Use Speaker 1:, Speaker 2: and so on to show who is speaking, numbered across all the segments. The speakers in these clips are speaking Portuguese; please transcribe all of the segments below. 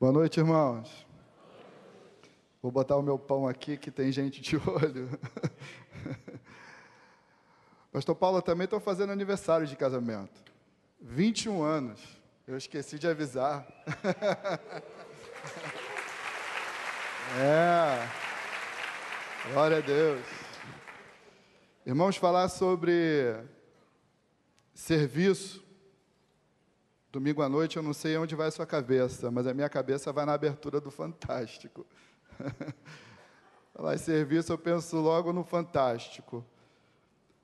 Speaker 1: Boa noite, irmãos. Vou botar o meu pão aqui que tem gente de olho. Pastor Paulo, também estou fazendo aniversário de casamento. 21 anos. Eu esqueci de avisar. é. Glória a Deus. Irmãos, falar sobre serviço. Domingo à noite eu não sei onde vai a sua cabeça, mas a minha cabeça vai na abertura do Fantástico. Falar em serviço, eu penso logo no Fantástico.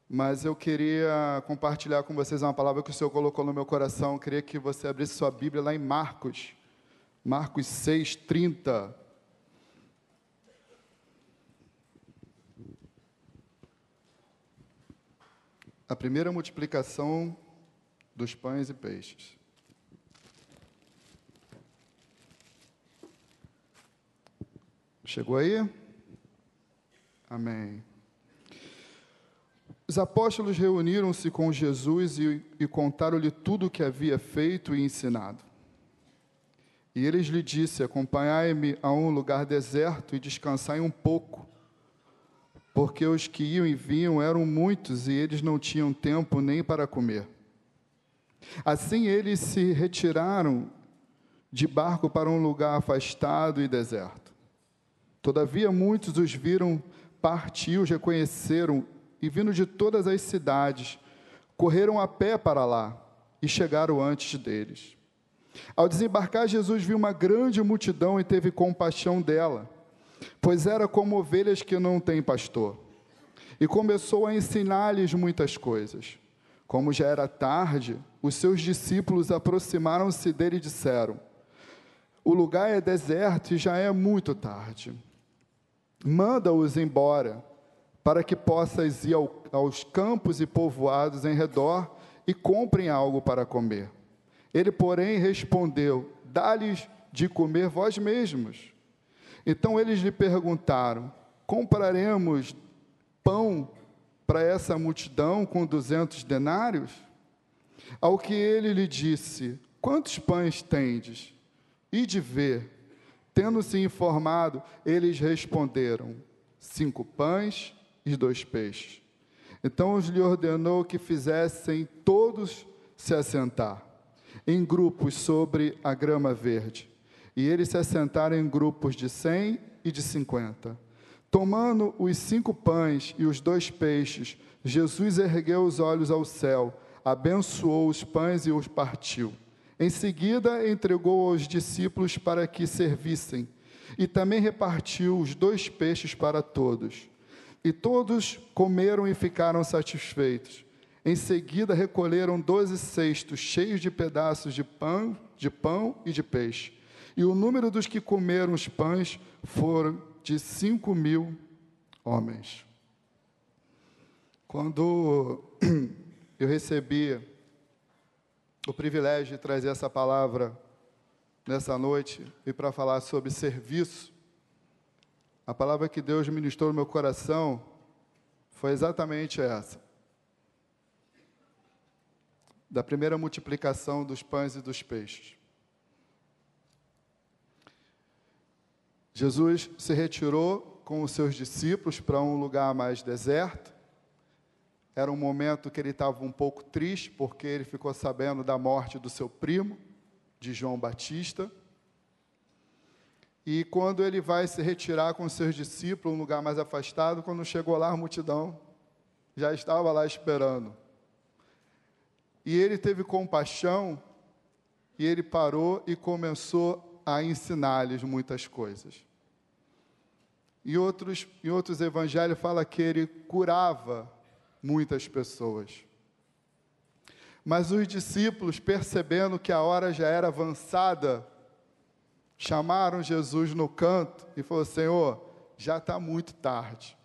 Speaker 1: Mas eu queria compartilhar com vocês uma palavra que o Senhor colocou no meu coração. Eu queria que você abrisse sua Bíblia lá em Marcos. Marcos 6, 30. A primeira multiplicação dos pães e peixes. Chegou aí? Amém. Os apóstolos reuniram-se com Jesus e, e contaram-lhe tudo o que havia feito e ensinado. E eles lhe disse: Acompanhai-me a um lugar deserto e descansai um pouco, porque os que iam e vinham eram muitos e eles não tinham tempo nem para comer. Assim eles se retiraram de barco para um lugar afastado e deserto. Todavia muitos os viram partir, os reconheceram e vindo de todas as cidades, correram a pé para lá e chegaram antes deles. Ao desembarcar, Jesus viu uma grande multidão e teve compaixão dela, pois era como ovelhas que não têm pastor. E começou a ensinar-lhes muitas coisas. Como já era tarde, os seus discípulos aproximaram-se dele e disseram: O lugar é deserto e já é muito tarde. Manda-os embora para que possas ir ao, aos campos e povoados em redor e comprem algo para comer. Ele, porém, respondeu: Dá-lhes de comer vós mesmos. Então eles lhe perguntaram: Compraremos pão para essa multidão com duzentos denários? Ao que ele lhe disse: Quantos pães tendes? E de ver. Tendo-se informado, eles responderam: Cinco pães e dois peixes. Então lhe ordenou que fizessem todos se assentar, em grupos sobre a grama verde. E eles se assentaram em grupos de cem e de cinquenta. Tomando os cinco pães e os dois peixes, Jesus ergueu os olhos ao céu, abençoou os pães e os partiu. Em seguida, entregou aos discípulos para que servissem, e também repartiu os dois peixes para todos. E todos comeram e ficaram satisfeitos. Em seguida recolheram doze cestos cheios de pedaços de pão, de pão e de peixe. E o número dos que comeram os pães foram de cinco mil homens. Quando eu recebi o privilégio de trazer essa palavra nessa noite e para falar sobre serviço, a palavra que Deus ministrou no meu coração foi exatamente essa. Da primeira multiplicação dos pães e dos peixes. Jesus se retirou com os seus discípulos para um lugar mais deserto. Era um momento que ele estava um pouco triste, porque ele ficou sabendo da morte do seu primo, de João Batista. E quando ele vai se retirar com seus discípulos, um lugar mais afastado, quando chegou lá, a multidão já estava lá esperando. E ele teve compaixão, e ele parou e começou a ensinar-lhes muitas coisas. E outros, em outros evangelhos fala que ele curava muitas pessoas. Mas os discípulos, percebendo que a hora já era avançada, chamaram Jesus no canto e falou: Senhor, já está muito tarde.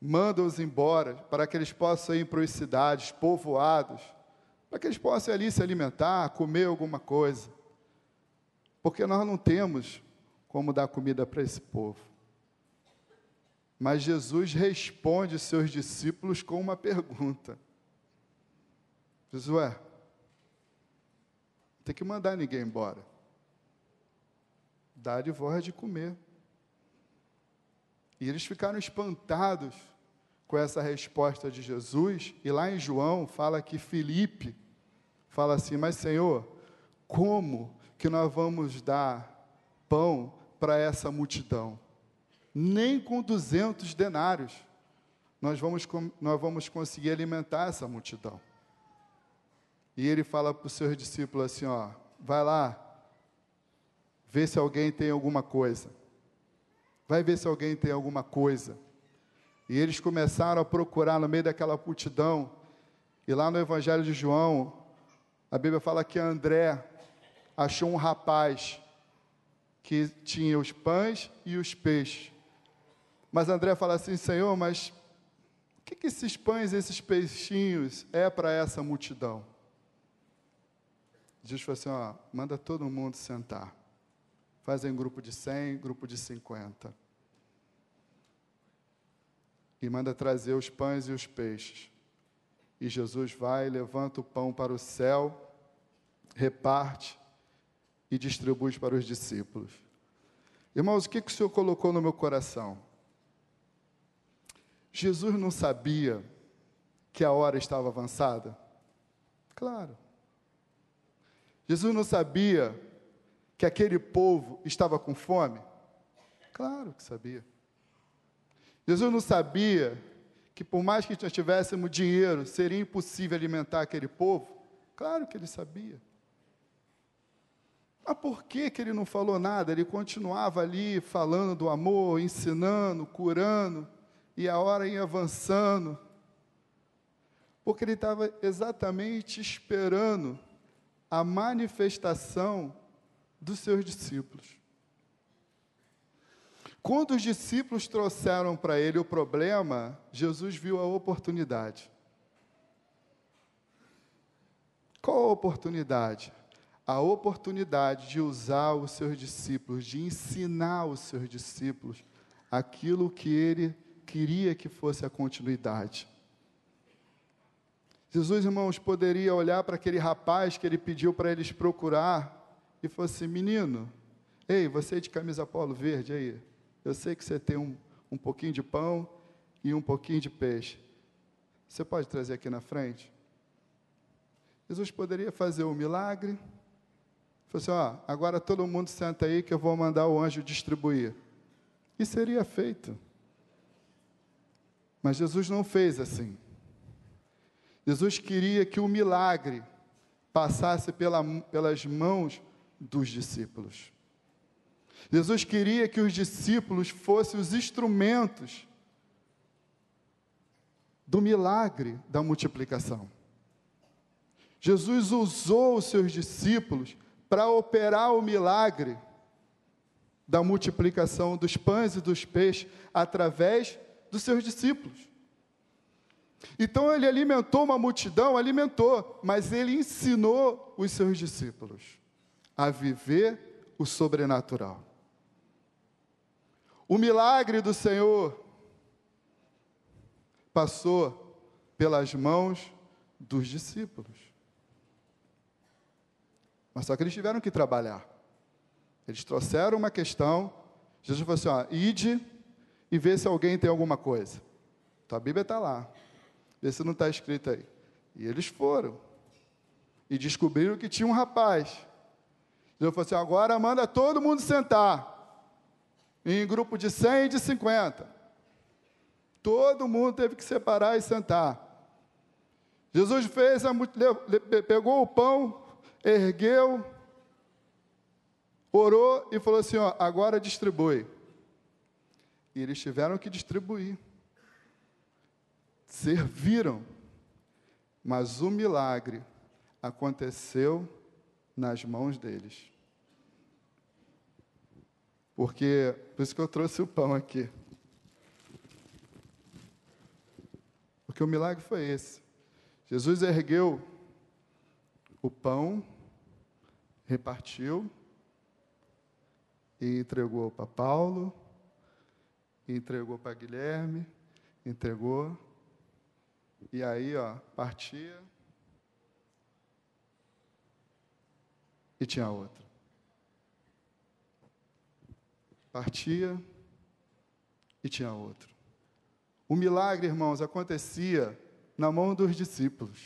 Speaker 1: Manda-os embora para que eles possam ir para as cidades, povoados, para que eles possam ali se alimentar, comer alguma coisa. Porque nós não temos como dar comida para esse povo. Mas Jesus responde seus discípulos com uma pergunta: Josué, não tem que mandar ninguém embora. dá-lhe voz de comer. E eles ficaram espantados com essa resposta de Jesus, e lá em João fala que Filipe fala assim: Mas Senhor, como que nós vamos dar pão para essa multidão? Nem com 200 denários nós vamos, nós vamos conseguir alimentar essa multidão. E ele fala para os seus discípulos assim: ó, vai lá, vê se alguém tem alguma coisa. Vai ver se alguém tem alguma coisa. E eles começaram a procurar no meio daquela multidão. E lá no Evangelho de João, a Bíblia fala que André achou um rapaz que tinha os pães e os peixes. Mas André fala assim: Senhor, mas o que, que esses pães, esses peixinhos é para essa multidão? Jesus falou assim: ó, manda todo mundo sentar. Fazem grupo de 100, grupo de 50. E manda trazer os pães e os peixes. E Jesus vai, levanta o pão para o céu, reparte e distribui para os discípulos. Irmãos, o que, que o Senhor colocou no meu coração? Jesus não sabia que a hora estava avançada? Claro. Jesus não sabia que aquele povo estava com fome? Claro que sabia. Jesus não sabia que por mais que nós tivéssemos dinheiro, seria impossível alimentar aquele povo? Claro que ele sabia. Mas por que, que ele não falou nada? Ele continuava ali falando do amor, ensinando, curando, e a hora ia avançando. Porque ele estava exatamente esperando a manifestação dos seus discípulos. Quando os discípulos trouxeram para ele o problema, Jesus viu a oportunidade. Qual a oportunidade? A oportunidade de usar os seus discípulos, de ensinar os seus discípulos aquilo que ele queria que fosse a continuidade. Jesus, irmãos, poderia olhar para aquele rapaz que ele pediu para eles procurar e fosse assim, menino, ei, você é de camisa polo verde aí, eu sei que você tem um, um pouquinho de pão e um pouquinho de peixe. Você pode trazer aqui na frente? Jesus poderia fazer um milagre. Falou assim: ó, agora todo mundo senta aí que eu vou mandar o anjo distribuir. E seria feito. Mas Jesus não fez assim. Jesus queria que o milagre passasse pela, pelas mãos dos discípulos. Jesus queria que os discípulos fossem os instrumentos do milagre da multiplicação. Jesus usou os seus discípulos para operar o milagre da multiplicação dos pães e dos peixes através dos seus discípulos. Então ele alimentou uma multidão, alimentou, mas ele ensinou os seus discípulos a viver o sobrenatural. O milagre do Senhor passou pelas mãos dos discípulos. Mas só que eles tiveram que trabalhar. Eles trouxeram uma questão. Jesus falou assim: ó, ide e vê se alguém tem alguma coisa. Então a Bíblia está lá. Vê se não está escrito aí. E eles foram. E descobriram que tinha um rapaz. Jesus falou assim: agora manda todo mundo sentar. Em grupo de 100 e de 50. Todo mundo teve que separar e sentar. Jesus fez, a, pegou o pão, ergueu, orou e falou assim: ó, agora distribui. Eles tiveram que distribuir serviram, mas o milagre aconteceu nas mãos deles. Porque, por isso que eu trouxe o pão aqui. Porque o milagre foi esse. Jesus ergueu o pão, repartiu e entregou para Paulo, entregou para Guilherme, entregou e aí, ó, partia. E tinha outra. partia e tinha outro. O milagre, irmãos, acontecia na mão dos discípulos.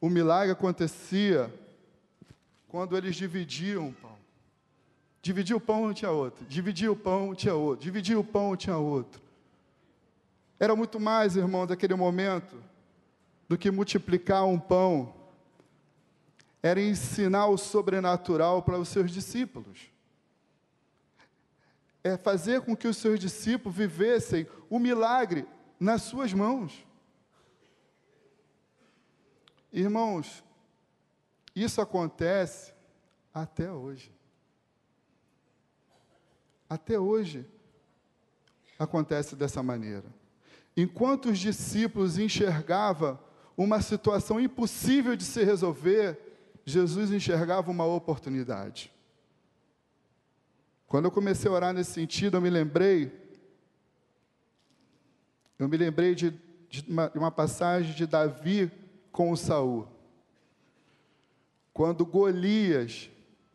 Speaker 1: O milagre acontecia quando eles dividiam o pão. Dividia o pão, tinha outro. Dividia o pão, tinha outro. Dividia o pão, tinha outro. Era muito mais, irmão, daquele momento, do que multiplicar um pão. Era ensinar o sobrenatural para os seus discípulos. É fazer com que os seus discípulos vivessem o milagre nas suas mãos. Irmãos, isso acontece até hoje. Até hoje acontece dessa maneira. Enquanto os discípulos enxergavam uma situação impossível de se resolver, Jesus enxergava uma oportunidade. Quando eu comecei a orar nesse sentido, eu me lembrei, eu me lembrei de, de uma, uma passagem de Davi com o Saul. Quando Golias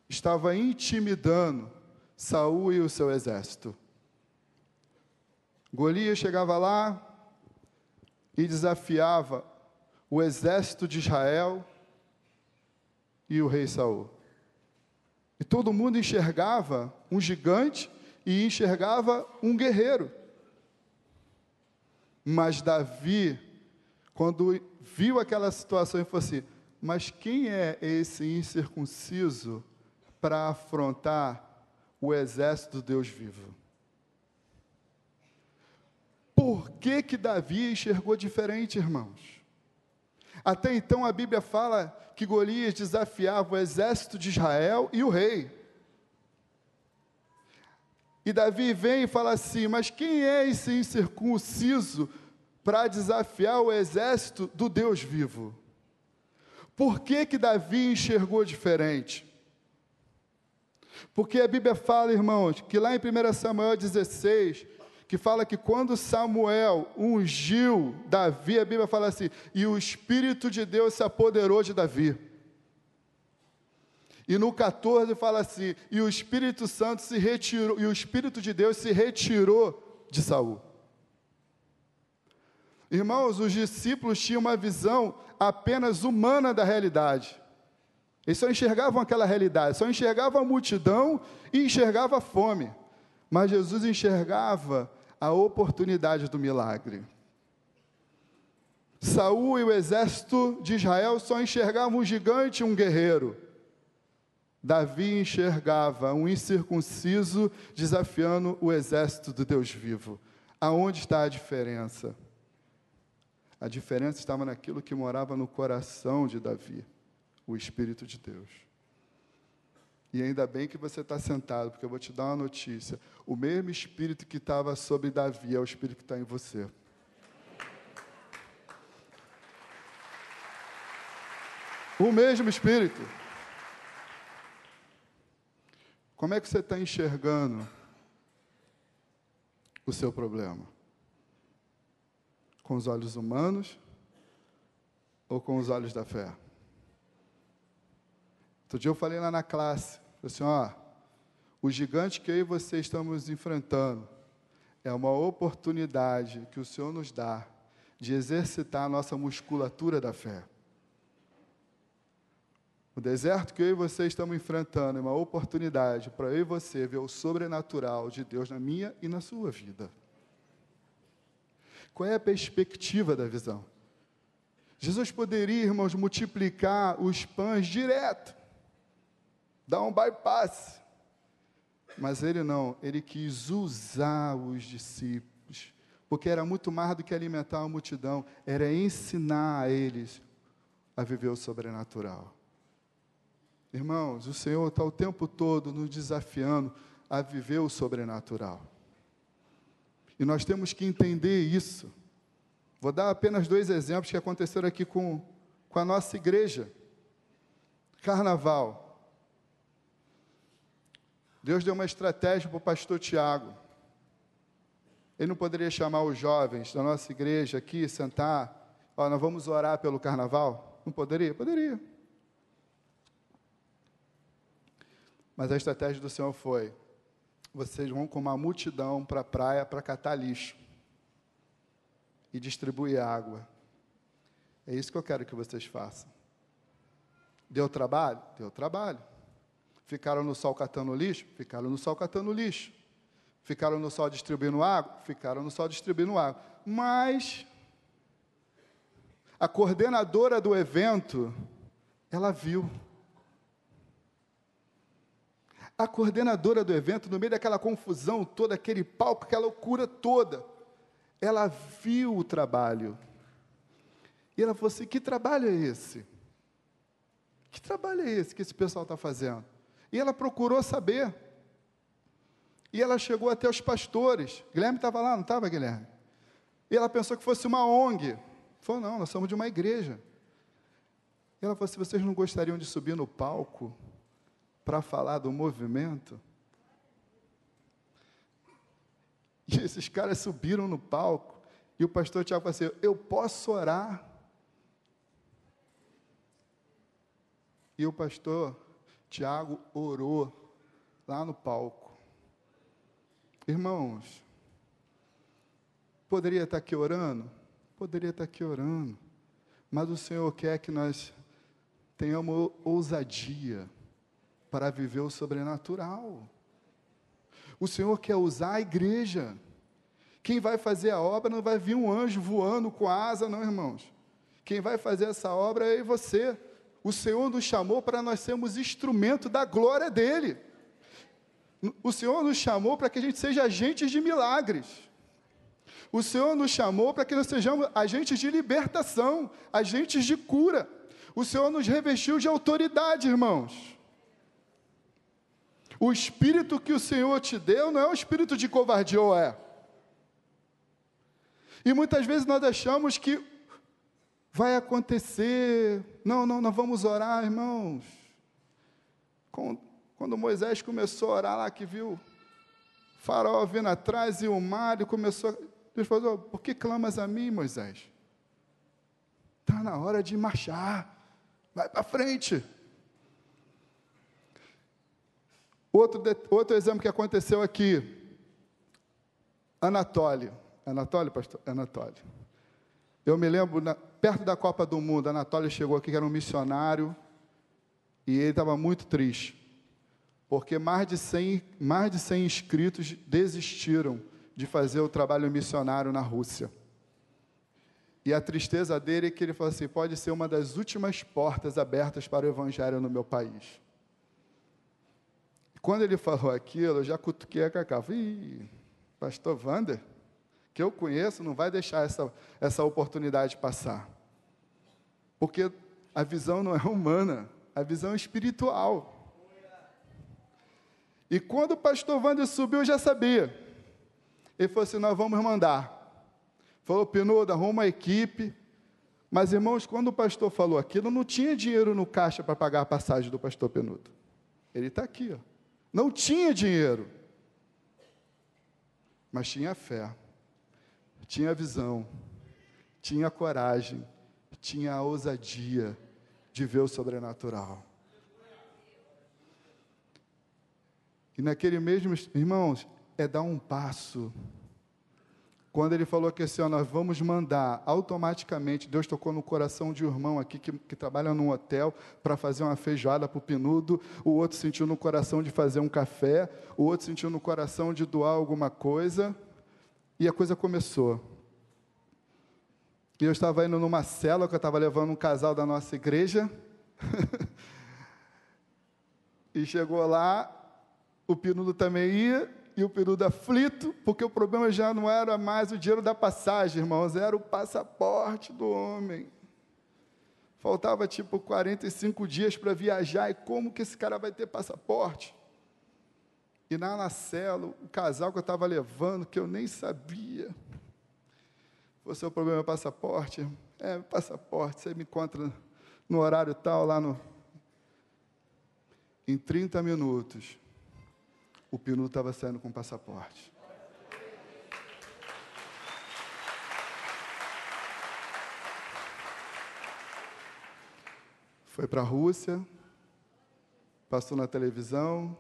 Speaker 1: estava intimidando Saul e o seu exército. Golias chegava lá e desafiava o exército de Israel e o rei Saul. E todo mundo enxergava um gigante e enxergava um guerreiro. Mas Davi, quando viu aquela situação, ele falou assim: Mas quem é esse incircunciso para afrontar o exército do Deus vivo. Por que que Davi enxergou diferente, irmãos? Até então a Bíblia fala que Golias desafiava o exército de Israel e o rei. E Davi vem e fala assim: Mas quem é esse incircunciso para desafiar o exército do Deus vivo? Por que que Davi enxergou diferente? Porque a Bíblia fala, irmãos, que lá em 1 Samuel 16, que fala que quando Samuel ungiu Davi, a Bíblia fala assim: e o Espírito de Deus se apoderou de Davi. E no 14 fala assim: e o Espírito Santo se retirou, e o Espírito de Deus se retirou de Saul. Irmãos, os discípulos tinham uma visão apenas humana da realidade. Eles só enxergavam aquela realidade, só enxergavam a multidão e enxergavam a fome. Mas Jesus enxergava a oportunidade do milagre. Saul e o exército de Israel só enxergavam um gigante e um guerreiro. Davi enxergava um incircunciso desafiando o exército do Deus vivo. Aonde está a diferença? A diferença estava naquilo que morava no coração de Davi o Espírito de Deus. E ainda bem que você está sentado, porque eu vou te dar uma notícia. O mesmo Espírito que estava sobre Davi é o Espírito que está em você. O mesmo Espírito. Como é que você está enxergando o seu problema? Com os olhos humanos ou com os olhos da fé? Outro dia eu falei lá na classe, assim, ó, o gigante que eu e você estamos enfrentando é uma oportunidade que o Senhor nos dá de exercitar a nossa musculatura da fé. O deserto que eu e você estamos enfrentando é uma oportunidade para eu e você ver o sobrenatural de Deus na minha e na sua vida. Qual é a perspectiva da visão? Jesus poderia, irmãos, multiplicar os pães direto dá um bypass. Mas ele não, ele quis usar os discípulos, porque era muito mais do que alimentar a multidão, era ensinar a eles a viver o sobrenatural. Irmãos, o Senhor está o tempo todo nos desafiando a viver o sobrenatural. E nós temos que entender isso. Vou dar apenas dois exemplos que aconteceram aqui com, com a nossa igreja. Carnaval. Deus deu uma estratégia para o pastor Tiago. Ele não poderia chamar os jovens da nossa igreja aqui, sentar, ó, nós vamos orar pelo carnaval? Não poderia? Poderia. Mas a estratégia do Senhor foi: vocês vão com uma multidão para a praia para catar lixo e distribuir água. É isso que eu quero que vocês façam. Deu trabalho? Deu trabalho. Ficaram no sol catando lixo? Ficaram no sol catando lixo. Ficaram no sol distribuindo água? Ficaram no sol distribuindo água. Mas a coordenadora do evento, ela viu. A coordenadora do evento, no meio daquela confusão toda, aquele palco, aquela loucura toda, ela viu o trabalho. E ela falou assim: que trabalho é esse? Que trabalho é esse que esse pessoal está fazendo? E ela procurou saber. E ela chegou até os pastores. Guilherme estava lá, não estava, Guilherme? E ela pensou que fosse uma ONG. Falou, não, nós somos de uma igreja. E ela falou assim: vocês não gostariam de subir no palco para falar do movimento? E esses caras subiram no palco. E o pastor Tiago falou assim: Eu posso orar? E o pastor Tiago orou lá no palco. Irmãos, poderia estar aqui orando? Poderia estar aqui orando. Mas o Senhor quer que nós tenhamos ousadia para viver o sobrenatural. O Senhor quer usar a igreja. Quem vai fazer a obra não vai vir um anjo voando com asa, não, irmãos. Quem vai fazer essa obra é você. O Senhor nos chamou para nós sermos instrumento da glória dele. O Senhor nos chamou para que a gente seja agentes de milagres. O Senhor nos chamou para que nós sejamos agentes de libertação, agentes de cura. O Senhor nos revestiu de autoridade, irmãos. O espírito que o Senhor te deu não é um espírito de covardia, ou é? E muitas vezes nós achamos que vai acontecer. Não, não, nós vamos orar, irmãos. Quando Moisés começou a orar lá, que viu o farol vindo atrás e o mar, e começou. Deus falou: Por que clamas a mim, Moisés? Está na hora de marchar. Vai para frente. Outro, outro exemplo que aconteceu aqui. Anatólio. Anatólio, pastor? Anatólio. Eu me lembro, na, perto da Copa do Mundo, Anatólio chegou aqui, que era um missionário, e ele estava muito triste, porque mais de 100, mais de 100 inscritos desistiram de fazer o trabalho missionário na Rússia. E a tristeza dele é que ele falou assim: pode ser uma das últimas portas abertas para o evangelho no meu país. E quando ele falou aquilo, eu já cutuquei a Cacá. Falei, pastor Wander, que eu conheço, não vai deixar essa, essa oportunidade passar. Porque a visão não é humana, a visão é espiritual. E quando o pastor Wander subiu, eu já sabia. Ele falou assim: Nós vamos mandar. Falou, Pinudo, arruma a equipe. Mas, irmãos, quando o pastor falou aquilo, não tinha dinheiro no caixa para pagar a passagem do pastor Penudo. Ele está aqui, ó. Não tinha dinheiro. Mas tinha fé, tinha visão, tinha coragem, tinha a ousadia de ver o sobrenatural. E naquele mesmo, irmãos, é dar um passo. Quando ele falou que assim, ó, nós vamos mandar automaticamente, Deus tocou no coração de um irmão aqui que, que trabalha num hotel para fazer uma feijoada para o pinudo, o outro sentiu no coração de fazer um café, o outro sentiu no coração de doar alguma coisa, e a coisa começou. E eu estava indo numa cela que eu estava levando um casal da nossa igreja. e chegou lá, o Pinudo também ia, e o período aflito, porque o problema já não era mais o dinheiro da passagem, irmãos, era o passaporte do homem. Faltava tipo 45 dias para viajar, e como que esse cara vai ter passaporte? E na Nacelo, o casal que eu estava levando, que eu nem sabia. Você o problema é passaporte? É, passaporte, você me encontra no horário tal, lá no. Em 30 minutos, o Pinu estava saindo com passaporte. Foi para a Rússia, passou na televisão,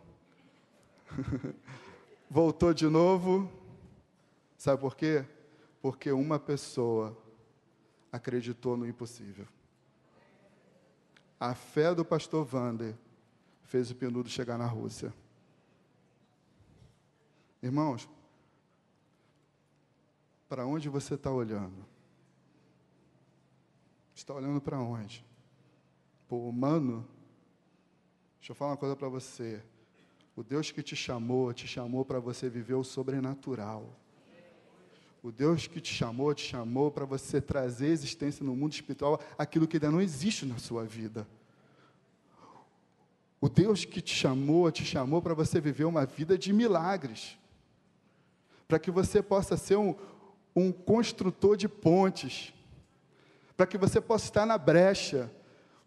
Speaker 1: voltou de novo. Sabe por quê? Porque uma pessoa acreditou no impossível. A fé do pastor Vander fez o Penudo chegar na Rússia. Irmãos, para onde você está olhando? Está olhando para onde? Para o humano? Deixa eu falar uma coisa para você. O Deus que te chamou, te chamou para você viver o sobrenatural. O Deus que te chamou, te chamou para você trazer existência no mundo espiritual aquilo que ainda não existe na sua vida. O Deus que te chamou, te chamou para você viver uma vida de milagres. Para que você possa ser um, um construtor de pontes para que você possa estar na brecha.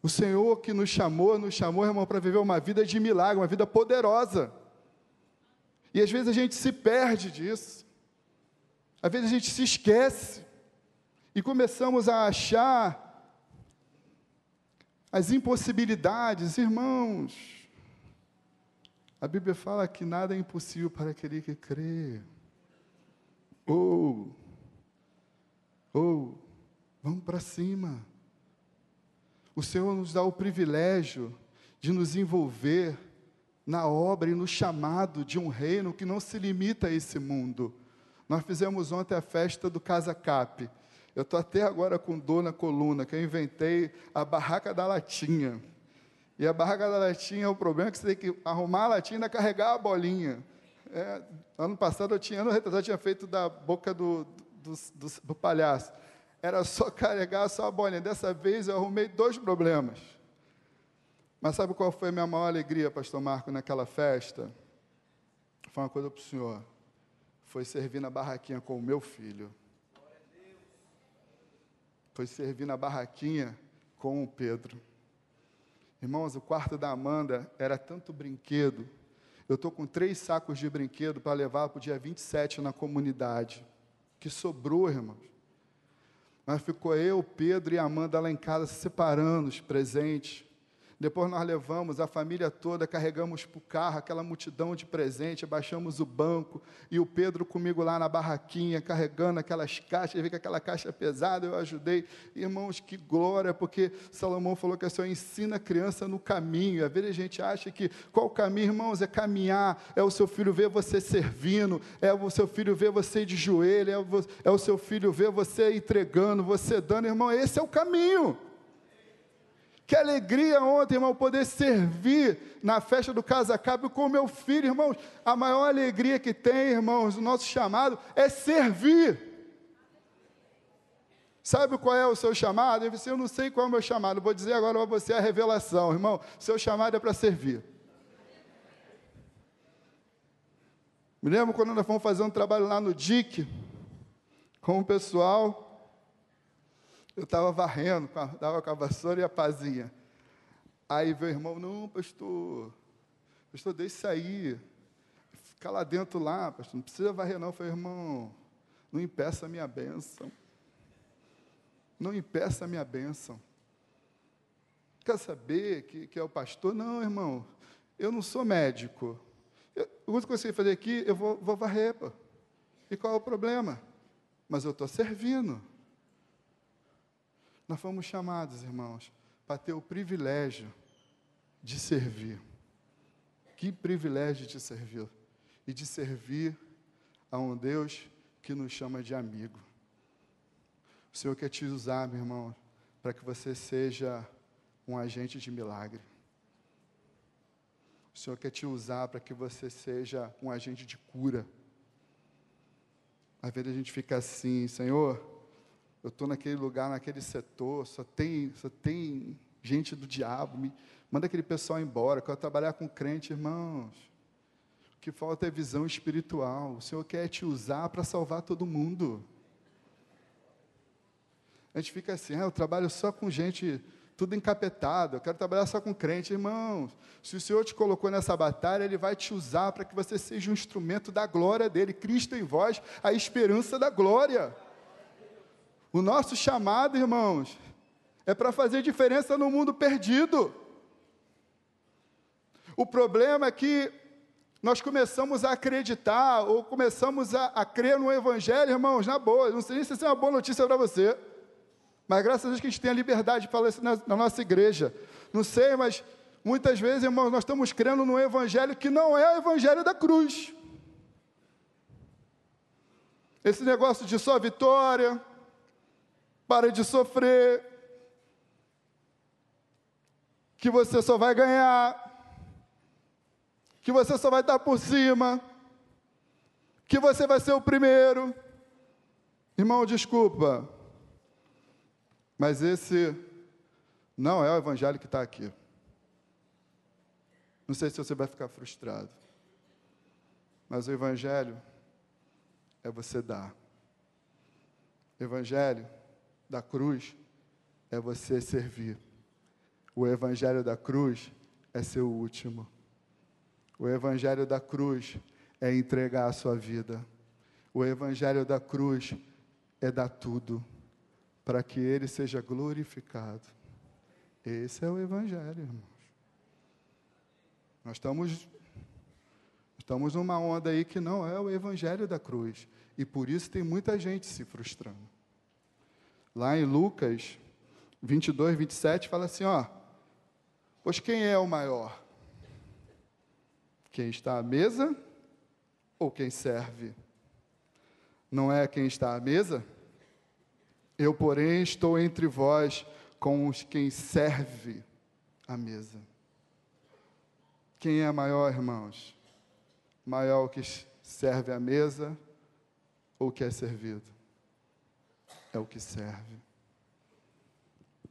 Speaker 1: O Senhor que nos chamou, nos chamou, irmão, para viver uma vida de milagre, uma vida poderosa. E às vezes a gente se perde disso. Às vezes a gente se esquece. E começamos a achar as impossibilidades, irmãos. A Bíblia fala que nada é impossível para aquele que crê. Ou, ou, Vamos para cima. O Senhor nos dá o privilégio de nos envolver na obra e no chamado de um reino que não se limita a esse mundo. Nós fizemos ontem a festa do Casa Cap. Eu estou até agora com dor na coluna, que eu inventei a barraca da latinha. E a barraca da latinha, o problema é que você tem que arrumar a latinha e carregar a bolinha. É, ano passado eu tinha, ano retrasado eu tinha feito da boca do, do, do, do palhaço era só carregar só a bolinha. Dessa vez eu arrumei dois problemas. Mas sabe qual foi a minha maior alegria, pastor Marco, naquela festa? Foi uma coisa para o senhor. Foi servir na barraquinha com o meu filho. Foi servir na barraquinha com o Pedro. Irmãos, o quarto da Amanda era tanto brinquedo. Eu estou com três sacos de brinquedo para levar para o dia 27 na comunidade. Que sobrou, irmãos. Mas ficou eu, Pedro e Amanda lá em casa separando os presentes. Depois nós levamos a família toda, carregamos para o carro aquela multidão de presente, baixamos o banco e o Pedro comigo lá na barraquinha, carregando aquelas caixas, vi que aquela caixa pesada, eu ajudei. Irmãos, que glória, porque Salomão falou que o Senhor ensina a criança no caminho. Às vezes a gente acha que qual o caminho, irmãos, é caminhar, é o seu filho ver você servindo, é o seu filho ver você de joelho, é o, é o seu filho ver você entregando, você dando, irmão, esse é o caminho. Que alegria ontem, irmão, poder servir na festa do Casacápio com meu filho, irmãos. A maior alegria que tem, irmãos, o nosso chamado é servir. Sabe qual é o seu chamado? Eu disse, eu não sei qual é o meu chamado. Vou dizer agora para você a revelação, irmão. Seu chamado é para servir. Me lembro quando nós fomos fazer um trabalho lá no DIC, com o pessoal. Eu estava varrendo, dava com a vassoura e a pazinha. Aí o irmão, não, pastor, pastor, deixa sair. Fica lá dentro lá, pastor, não precisa varrer não. Eu falei, irmão, não impeça a minha bênção. Não impeça a minha bênção. Quer saber que, que é o pastor? Não, irmão, eu não sou médico. Eu, o que eu sei fazer aqui, eu vou, vou varrer. Pô. E qual é o problema? Mas eu estou servindo. Nós fomos chamados, irmãos, para ter o privilégio de servir. Que privilégio de servir. E de servir a um Deus que nos chama de amigo. O Senhor quer te usar, meu irmão, para que você seja um agente de milagre. O Senhor quer te usar para que você seja um agente de cura. Às vezes a gente fica assim, Senhor, eu estou naquele lugar, naquele setor, só tem, só tem gente do diabo, me, manda aquele pessoal embora, quero trabalhar com crente, irmãos. O que falta é visão espiritual. O Senhor quer te usar para salvar todo mundo. A gente fica assim, ah, eu trabalho só com gente tudo encapetado, eu quero trabalhar só com crente, irmãos. Se o Senhor te colocou nessa batalha, Ele vai te usar para que você seja um instrumento da glória dele. Cristo em vós, a esperança da glória. O nosso chamado, irmãos, é para fazer diferença no mundo perdido. O problema é que nós começamos a acreditar ou começamos a, a crer no Evangelho, irmãos, na boa. Não sei se isso é uma boa notícia para você, mas graças a Deus que a gente tem a liberdade de falar isso na, na nossa igreja. Não sei, mas muitas vezes, irmãos, nós estamos crendo no Evangelho que não é o Evangelho da cruz. Esse negócio de só vitória, para de sofrer, que você só vai ganhar, que você só vai estar por cima, que você vai ser o primeiro. Irmão, desculpa, mas esse não é o evangelho que está aqui. Não sei se você vai ficar frustrado, mas o evangelho é você dar. Evangelho da cruz é você servir. O evangelho da cruz é ser o último. O Evangelho da cruz é entregar a sua vida. O Evangelho da cruz é dar tudo para que Ele seja glorificado. Esse é o Evangelho, irmãos. Nós estamos, estamos numa onda aí que não é o Evangelho da cruz. E por isso tem muita gente se frustrando. Lá em Lucas 22, 27, fala assim: ó, pois quem é o maior? Quem está à mesa ou quem serve? Não é quem está à mesa? Eu, porém, estou entre vós com os quem serve a mesa. Quem é maior, irmãos? Maior o que serve a mesa ou o que é servido? É o que serve.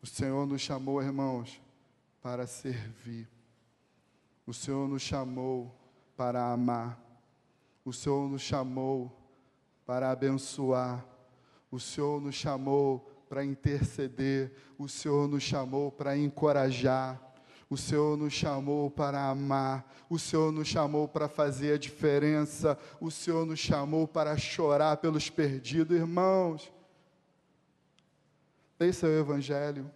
Speaker 1: O Senhor nos chamou, irmãos, para servir. O Senhor nos chamou para amar. O Senhor nos chamou para abençoar. O Senhor nos chamou para interceder. O Senhor nos chamou para encorajar. O Senhor nos chamou para amar, o Senhor nos chamou para fazer a diferença, o Senhor nos chamou para chorar pelos perdidos, irmãos. Esse é o Evangelho.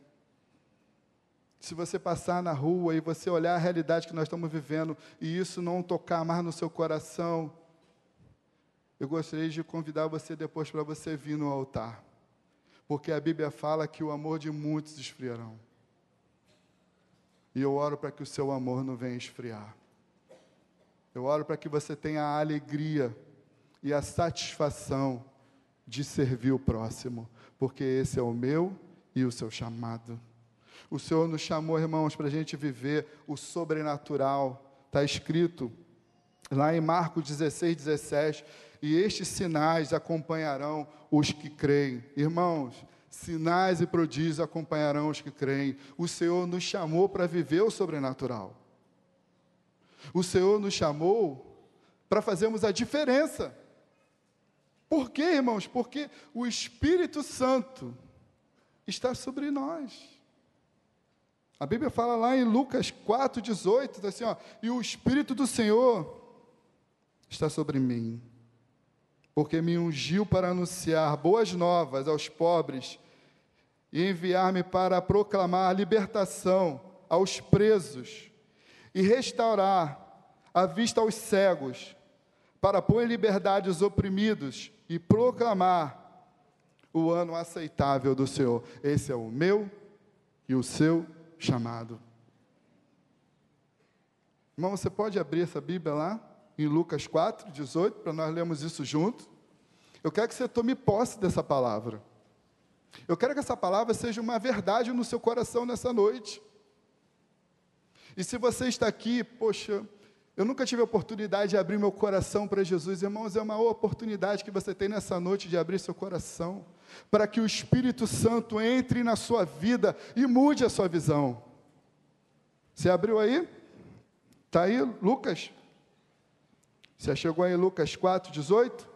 Speaker 1: Se você passar na rua e você olhar a realidade que nós estamos vivendo e isso não tocar mais no seu coração, eu gostaria de convidar você depois para você vir no altar. Porque a Bíblia fala que o amor de muitos esfriarão. E eu oro para que o seu amor não venha esfriar. Eu oro para que você tenha a alegria e a satisfação de servir o próximo, porque esse é o meu e o seu chamado. O Senhor nos chamou, irmãos, para a gente viver o sobrenatural. Está escrito lá em Marcos 16, 17: E estes sinais acompanharão os que creem. Irmãos, sinais e prodígios acompanharão os que creem. O Senhor nos chamou para viver o sobrenatural. O Senhor nos chamou para fazermos a diferença. Por quê, irmãos? Porque o Espírito Santo está sobre nós. A Bíblia fala lá em Lucas 4,18, assim, ó, e o Espírito do Senhor está sobre mim, porque me ungiu para anunciar boas novas aos pobres e enviar-me para proclamar libertação aos presos e restaurar a vista aos cegos, para pôr em liberdade os oprimidos e proclamar o ano aceitável do Senhor. Esse é o meu e o seu chamado. Irmão, você pode abrir essa Bíblia lá, em Lucas 4, 18, para nós lermos isso junto. Eu quero que você tome posse dessa palavra. Eu quero que essa palavra seja uma verdade no seu coração nessa noite. E se você está aqui, poxa, eu nunca tive a oportunidade de abrir meu coração para Jesus, irmãos, é uma oportunidade que você tem nessa noite de abrir seu coração para que o Espírito Santo entre na sua vida e mude a sua visão. Você abriu aí? Está aí, Lucas? Você chegou aí, Lucas 4, 18?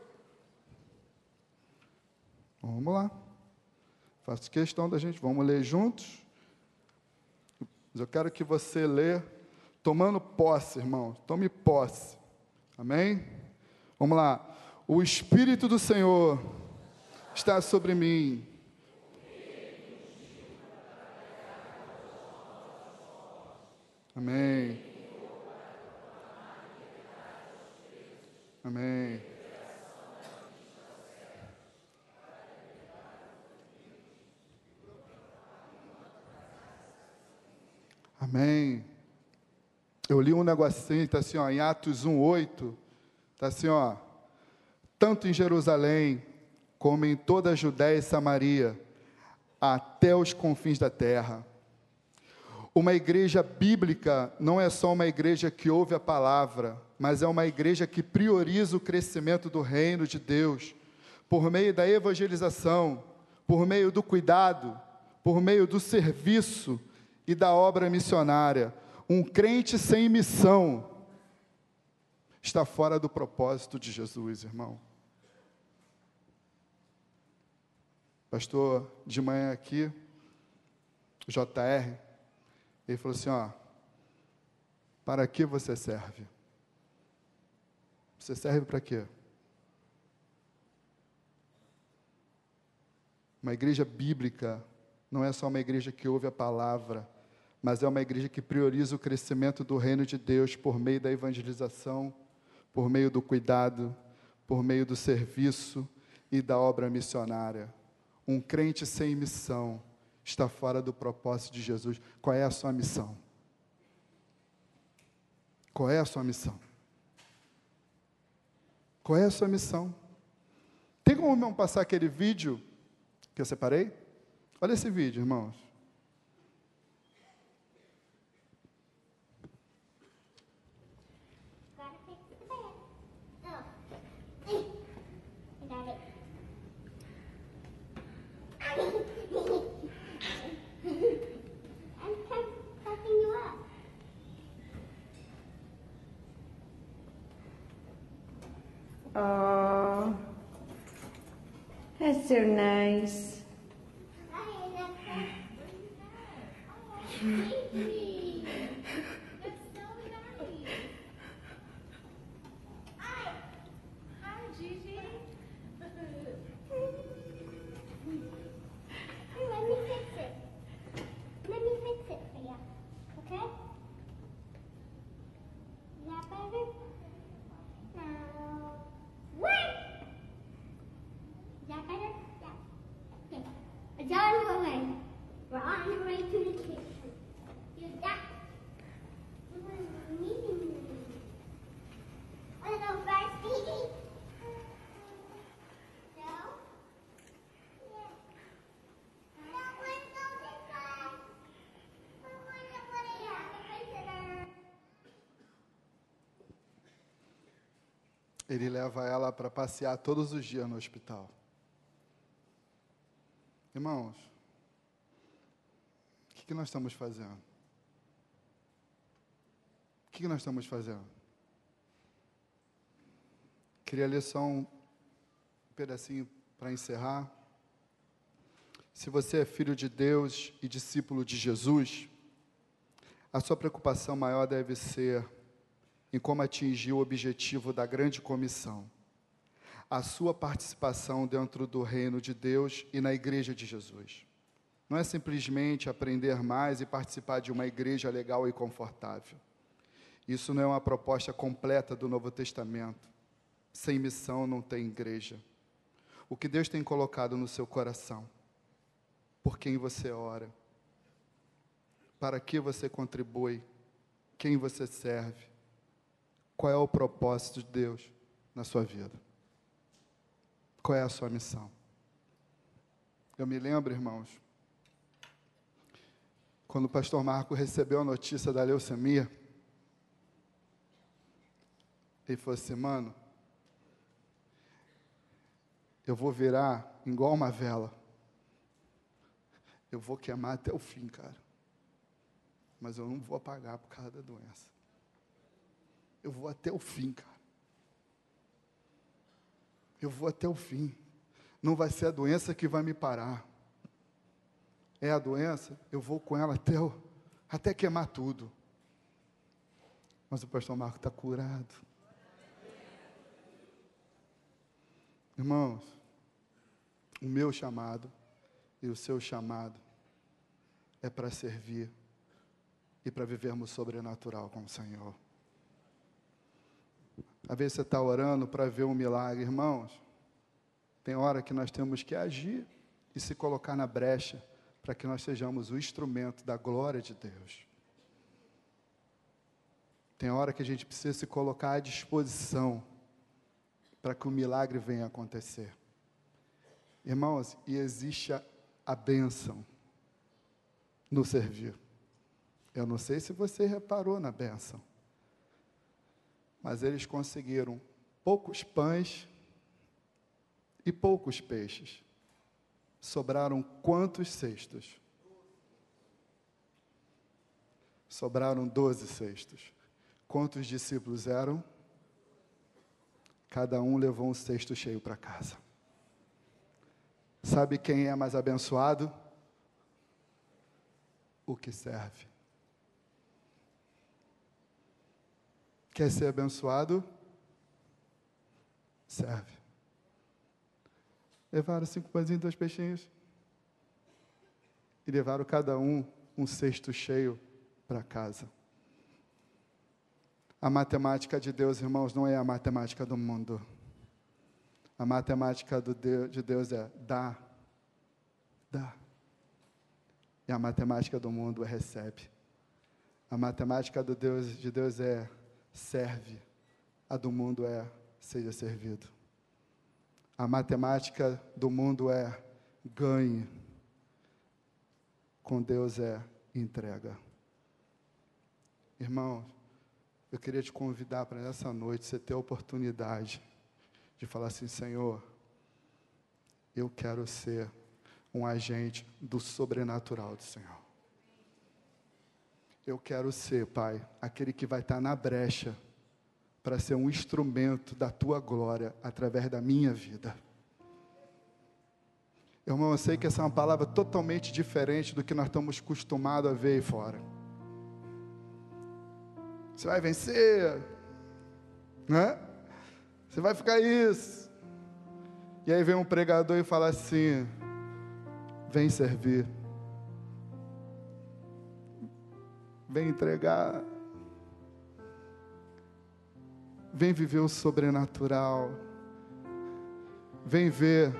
Speaker 1: Vamos lá. Faço questão da gente, vamos ler juntos. Mas eu quero que você lê, tomando posse, irmão. Tome posse. Amém? Vamos lá. O Espírito do Senhor está sobre mim. Amém. Amém. Amém. Eu li um negocinho, está assim, ó, em Atos 1,8, está assim, ó, tanto em Jerusalém, como em toda a Judéia e Samaria, até os confins da terra. Uma igreja bíblica não é só uma igreja que ouve a palavra, mas é uma igreja que prioriza o crescimento do reino de Deus, por meio da evangelização, por meio do cuidado, por meio do serviço e da obra missionária. Um crente sem missão está fora do propósito de Jesus, irmão. Pastor, de manhã aqui, JR, ele falou assim: ó, para que você serve? Você serve para quê? Uma igreja bíblica não é só uma igreja que ouve a palavra, mas é uma igreja que prioriza o crescimento do reino de Deus por meio da evangelização, por meio do cuidado, por meio do serviço e da obra missionária. Um crente sem missão está fora do propósito de Jesus. Qual é a sua missão? Qual é a sua missão? Qual é a sua missão? Tem como não passar aquele vídeo que eu separei? Olha esse vídeo, irmãos.
Speaker 2: Oh, that's so nice.
Speaker 1: Ele leva ela para passear todos os dias no hospital. Irmãos, o que, que nós estamos fazendo? O que, que nós estamos fazendo? Queria ler só um pedacinho para encerrar. Se você é filho de Deus e discípulo de Jesus, a sua preocupação maior deve ser em como atingir o objetivo da grande comissão. A sua participação dentro do reino de Deus e na igreja de Jesus. Não é simplesmente aprender mais e participar de uma igreja legal e confortável. Isso não é uma proposta completa do Novo Testamento. Sem missão não tem igreja. O que Deus tem colocado no seu coração, por quem você ora, para que você contribui, quem você serve, qual é o propósito de Deus na sua vida? Qual é a sua missão? Eu me lembro, irmãos, quando o pastor Marco recebeu a notícia da leucemia, ele falou assim, mano, eu vou virar igual uma vela. Eu vou queimar até o fim, cara. Mas eu não vou apagar por causa da doença. Eu vou até o fim, cara. Eu vou até o fim. Não vai ser a doença que vai me parar. É a doença, eu vou com ela até, o, até queimar tudo. Mas o pastor Marco está curado. Irmãos, o meu chamado e o seu chamado é para servir e para vivermos sobrenatural com o Senhor. Às vezes você está orando para ver um milagre, irmãos. Tem hora que nós temos que agir e se colocar na brecha para que nós sejamos o instrumento da glória de Deus. Tem hora que a gente precisa se colocar à disposição para que o milagre venha acontecer. Irmãos, e existe a, a bênção no servir. Eu não sei se você reparou na bênção, mas eles conseguiram poucos pães e poucos peixes. Sobraram quantos cestos? Sobraram doze cestos. Quantos discípulos eram? Cada um levou um cesto cheio para casa. Sabe quem é mais abençoado? O que serve. Quer ser abençoado? Serve. Levaram cinco pãezinhos e dois peixinhos. E levaram cada um um cesto cheio para casa. A matemática de Deus, irmãos, não é a matemática do mundo. A matemática de Deus é dá, dá. E a matemática do mundo é recebe. A matemática do Deus, de Deus é serve. A do mundo é seja servido. A matemática do mundo é ganhe. Com Deus é entrega. Irmãos, eu queria te convidar para essa noite você ter a oportunidade de falar assim: Senhor, eu quero ser um agente do sobrenatural do Senhor. Eu quero ser, Pai, aquele que vai estar na brecha para ser um instrumento da tua glória através da minha vida. Irmão, eu sei que essa é uma palavra totalmente diferente do que nós estamos acostumados a ver aí fora. Você vai vencer, né? Você vai ficar isso. E aí vem um pregador e fala assim: vem servir, vem entregar Vem viver o sobrenatural. Vem ver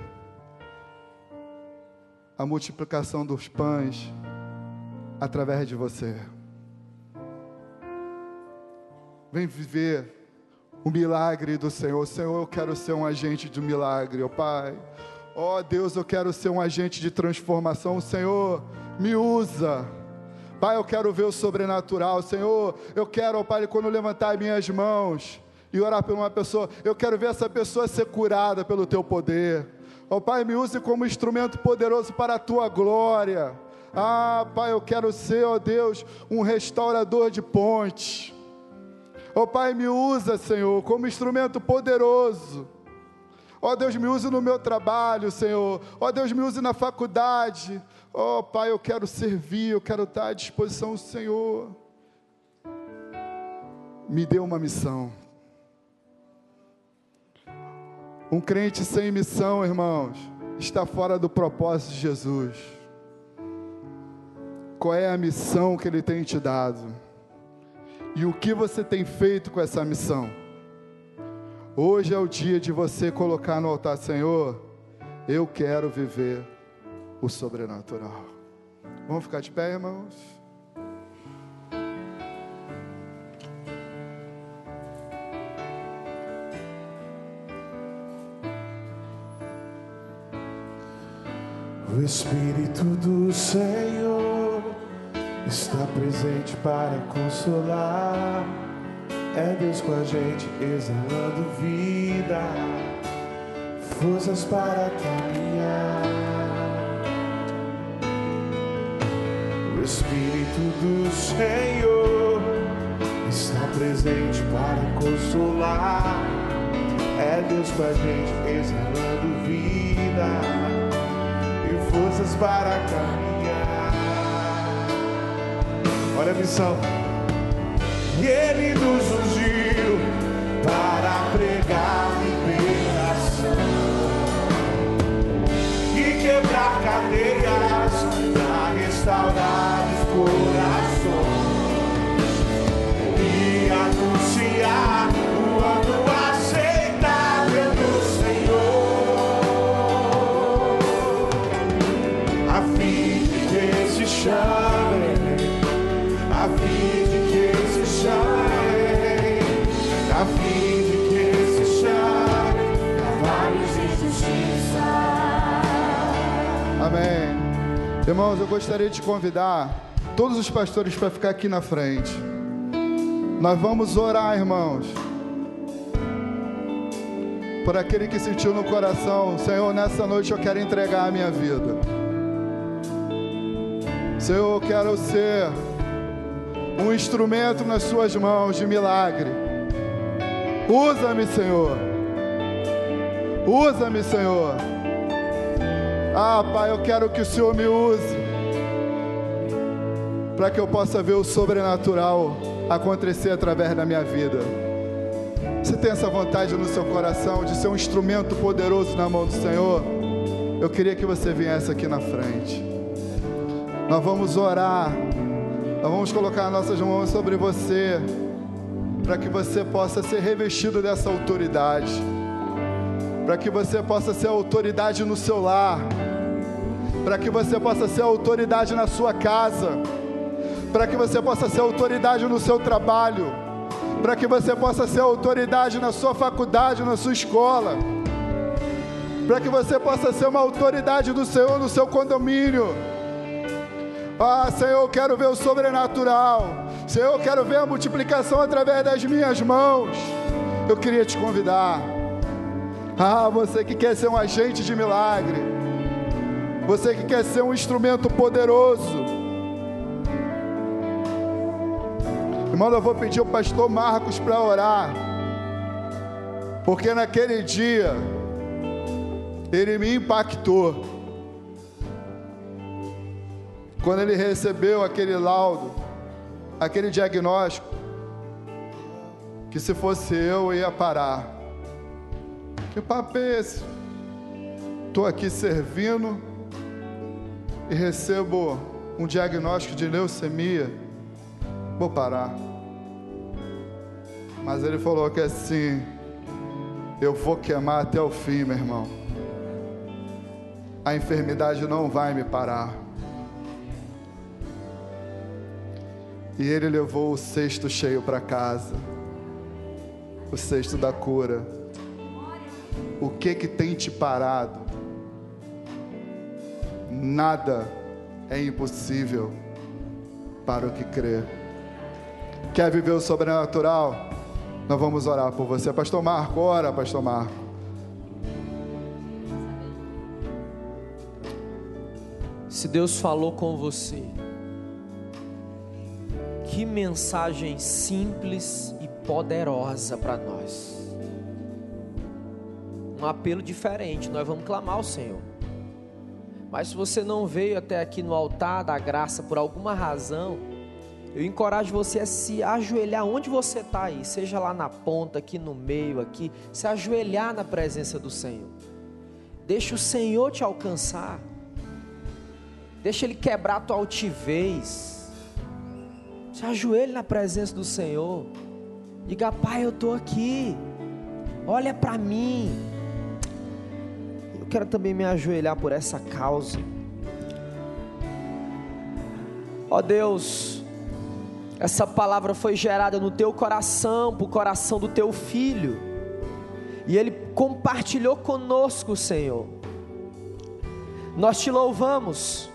Speaker 1: a multiplicação dos pães através de você. Vem viver o milagre do Senhor. Senhor, eu quero ser um agente de milagre, ó oh, Pai. Ó oh, Deus, eu quero ser um agente de transformação. Senhor, me usa. Pai, eu quero ver o sobrenatural. Senhor, eu quero, ó Pai, quando levantar minhas mãos, e orar por uma pessoa. Eu quero ver essa pessoa ser curada pelo teu poder. Ó Pai, me use como instrumento poderoso para a tua glória. Ah, Pai, eu quero ser, ó Deus, um restaurador de pontes. Ó Pai, me usa, Senhor, como instrumento poderoso. Ó Deus, me use no meu trabalho, Senhor. Ó Deus, me use na faculdade. Oh, Pai, eu quero servir, eu quero estar à disposição do Senhor. Me dê uma missão. Um crente sem missão, irmãos, está fora do propósito de Jesus. Qual é a missão que Ele tem te dado? E o que você tem feito com essa missão? Hoje é o dia de você colocar no altar, Senhor, eu quero viver o sobrenatural. Vamos ficar de pé, irmãos?
Speaker 2: O Espírito do Senhor está presente para consolar. É Deus com a gente exalando vida, forças para caminhar. Espírito do Senhor está presente para consolar. É Deus com a gente exalando vida forças para caminhar. Olha a missão. E Ele nos ungiu para pregar liberação e quebrar cadeias, para restaurar
Speaker 1: Irmãos, eu gostaria de convidar todos os pastores para ficar aqui na frente. Nós vamos orar, irmãos. Por aquele que sentiu no coração, Senhor, nessa noite eu quero entregar a minha vida. Senhor, eu quero ser um instrumento nas Suas mãos de milagre. Usa-me, Senhor. Usa-me, Senhor. Ah, Pai, eu quero que o Senhor me use para que eu possa ver o sobrenatural acontecer através da minha vida. Você tem essa vontade no seu coração de ser um instrumento poderoso na mão do Senhor? Eu queria que você viesse aqui na frente. Nós vamos orar, nós vamos colocar nossas mãos sobre você, para que você possa ser revestido dessa autoridade, para que você possa ser autoridade no seu lar, para que você possa ser autoridade na sua casa para que você possa ser autoridade no seu trabalho, para que você possa ser autoridade na sua faculdade, na sua escola, para que você possa ser uma autoridade do Senhor no seu condomínio. Ah, Senhor, eu quero ver o sobrenatural. Senhor, eu quero ver a multiplicação através das minhas mãos. Eu queria te convidar. Ah, você que quer ser um agente de milagre. Você que quer ser um instrumento poderoso Irmão, eu vou pedir o pastor Marcos para orar. Porque naquele dia ele me impactou. Quando ele recebeu aquele laudo, aquele diagnóstico, que se fosse eu, eu ia parar. Que papo é esse? Estou aqui servindo e recebo um diagnóstico de leucemia vou parar. Mas ele falou que assim, eu vou queimar até o fim, meu irmão. A enfermidade não vai me parar. E ele levou o cesto cheio para casa. O cesto da cura. O que que tem te parado? Nada é impossível para o que crer. Quer viver o sobrenatural? Nós vamos orar por você. Pastor Marco, ora, Pastor Marco.
Speaker 3: Se Deus falou com você, que mensagem simples e poderosa para nós. Um apelo diferente, nós vamos clamar ao Senhor. Mas se você não veio até aqui no altar da graça por alguma razão, eu encorajo você a se ajoelhar onde você está aí, seja lá na ponta, aqui no meio, aqui, se ajoelhar na presença do Senhor. Deixa o Senhor te alcançar. Deixa Ele quebrar a tua altivez. Se ajoelhe na presença do Senhor. Diga, Pai, eu estou aqui. Olha para mim. Eu quero também me ajoelhar por essa causa. Ó Deus, essa palavra foi gerada no teu coração, para o coração do teu filho, e ele compartilhou conosco, Senhor. Nós te louvamos,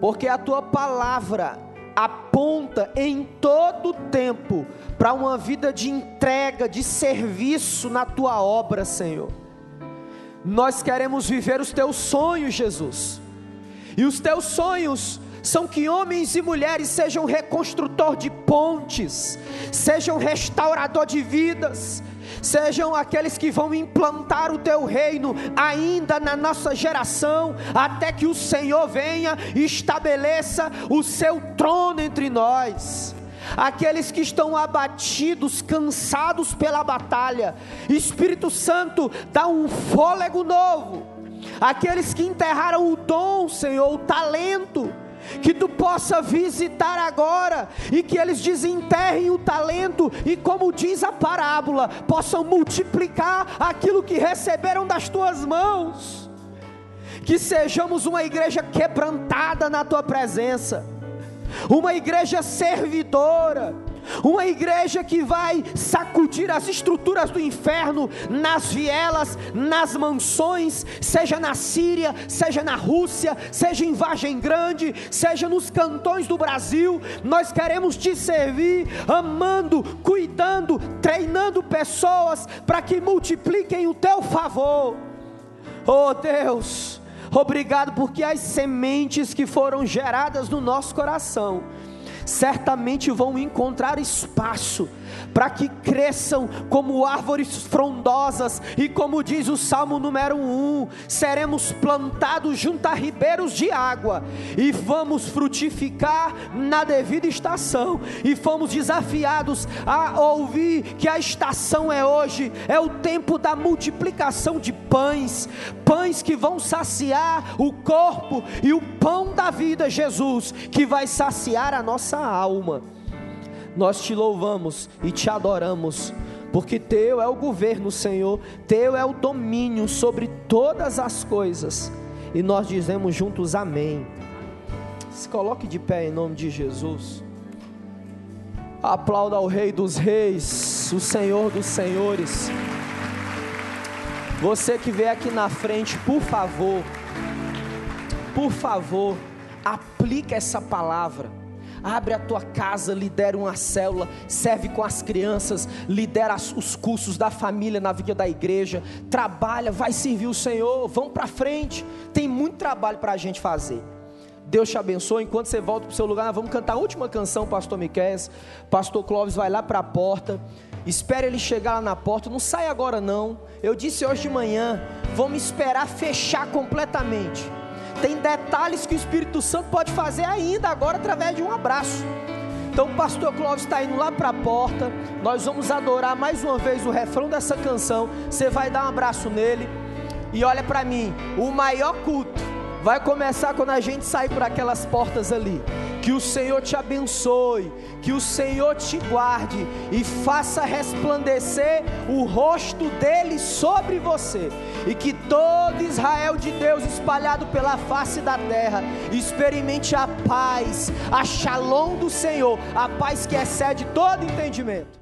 Speaker 3: porque a tua palavra aponta em todo tempo para uma vida de entrega, de serviço na tua obra, Senhor. Nós queremos viver os teus sonhos, Jesus, e os teus sonhos são que homens e mulheres sejam reconstrutor de pontes, sejam restaurador de vidas, sejam aqueles que vão implantar o teu reino ainda na nossa geração, até que o Senhor venha e estabeleça o seu trono entre nós. Aqueles que estão abatidos, cansados pela batalha, Espírito Santo, dá um fôlego novo. Aqueles que enterraram o dom, Senhor, o talento, que tu possa visitar agora e que eles desenterrem o talento e, como diz a parábola, possam multiplicar aquilo que receberam das tuas mãos. Que sejamos uma igreja quebrantada na tua presença, uma igreja servidora, uma igreja que vai sacudir as estruturas do inferno nas vielas, nas mansões, seja na Síria, seja na Rússia, seja em Vargem Grande, seja nos cantões do Brasil. Nós queremos te servir, amando, cuidando, treinando pessoas para que multipliquem o teu favor. Oh Deus, obrigado porque as sementes que foram geradas no nosso coração certamente vão encontrar espaço para que cresçam como árvores frondosas, e como diz o Salmo número 1, seremos plantados junto a ribeiros de água, e vamos frutificar na devida estação, e fomos desafiados a ouvir que a estação é hoje, é o tempo da multiplicação de pães, pães que vão saciar o corpo, e o pão da vida, Jesus, que vai saciar a nossa alma nós te louvamos e te adoramos, porque Teu é o governo, Senhor, Teu é o domínio sobre todas as coisas, e nós dizemos juntos amém. Se coloque de pé em nome de Jesus. Aplauda ao Rei dos Reis, o Senhor dos Senhores. Você que vem aqui na frente, por favor, por favor, aplique essa palavra abre a tua casa, lidera uma célula, serve com as crianças, lidera os cursos da família na vida da igreja, trabalha, vai servir o Senhor, vamos para frente, tem muito trabalho para a gente fazer. Deus te abençoe. Enquanto você volta para o seu lugar, vamos cantar a última canção, Pastor Miquel. Pastor Clóvis vai lá para a porta. Espere ele chegar lá na porta. Não sai agora, não. Eu disse hoje de manhã: vamos esperar fechar completamente. Tem detalhes que o Espírito Santo pode fazer ainda agora através de um abraço. Então o pastor Clóvis está indo lá para a porta. Nós vamos adorar mais uma vez o refrão dessa canção. Você vai dar um abraço nele. E olha para mim, o maior culto vai começar quando a gente sair por aquelas portas ali. Que o Senhor te abençoe, que o Senhor te guarde e faça resplandecer o rosto dele sobre você, e que todo Israel de Deus espalhado pela face da terra experimente a paz, a shalom do Senhor, a paz que excede todo entendimento.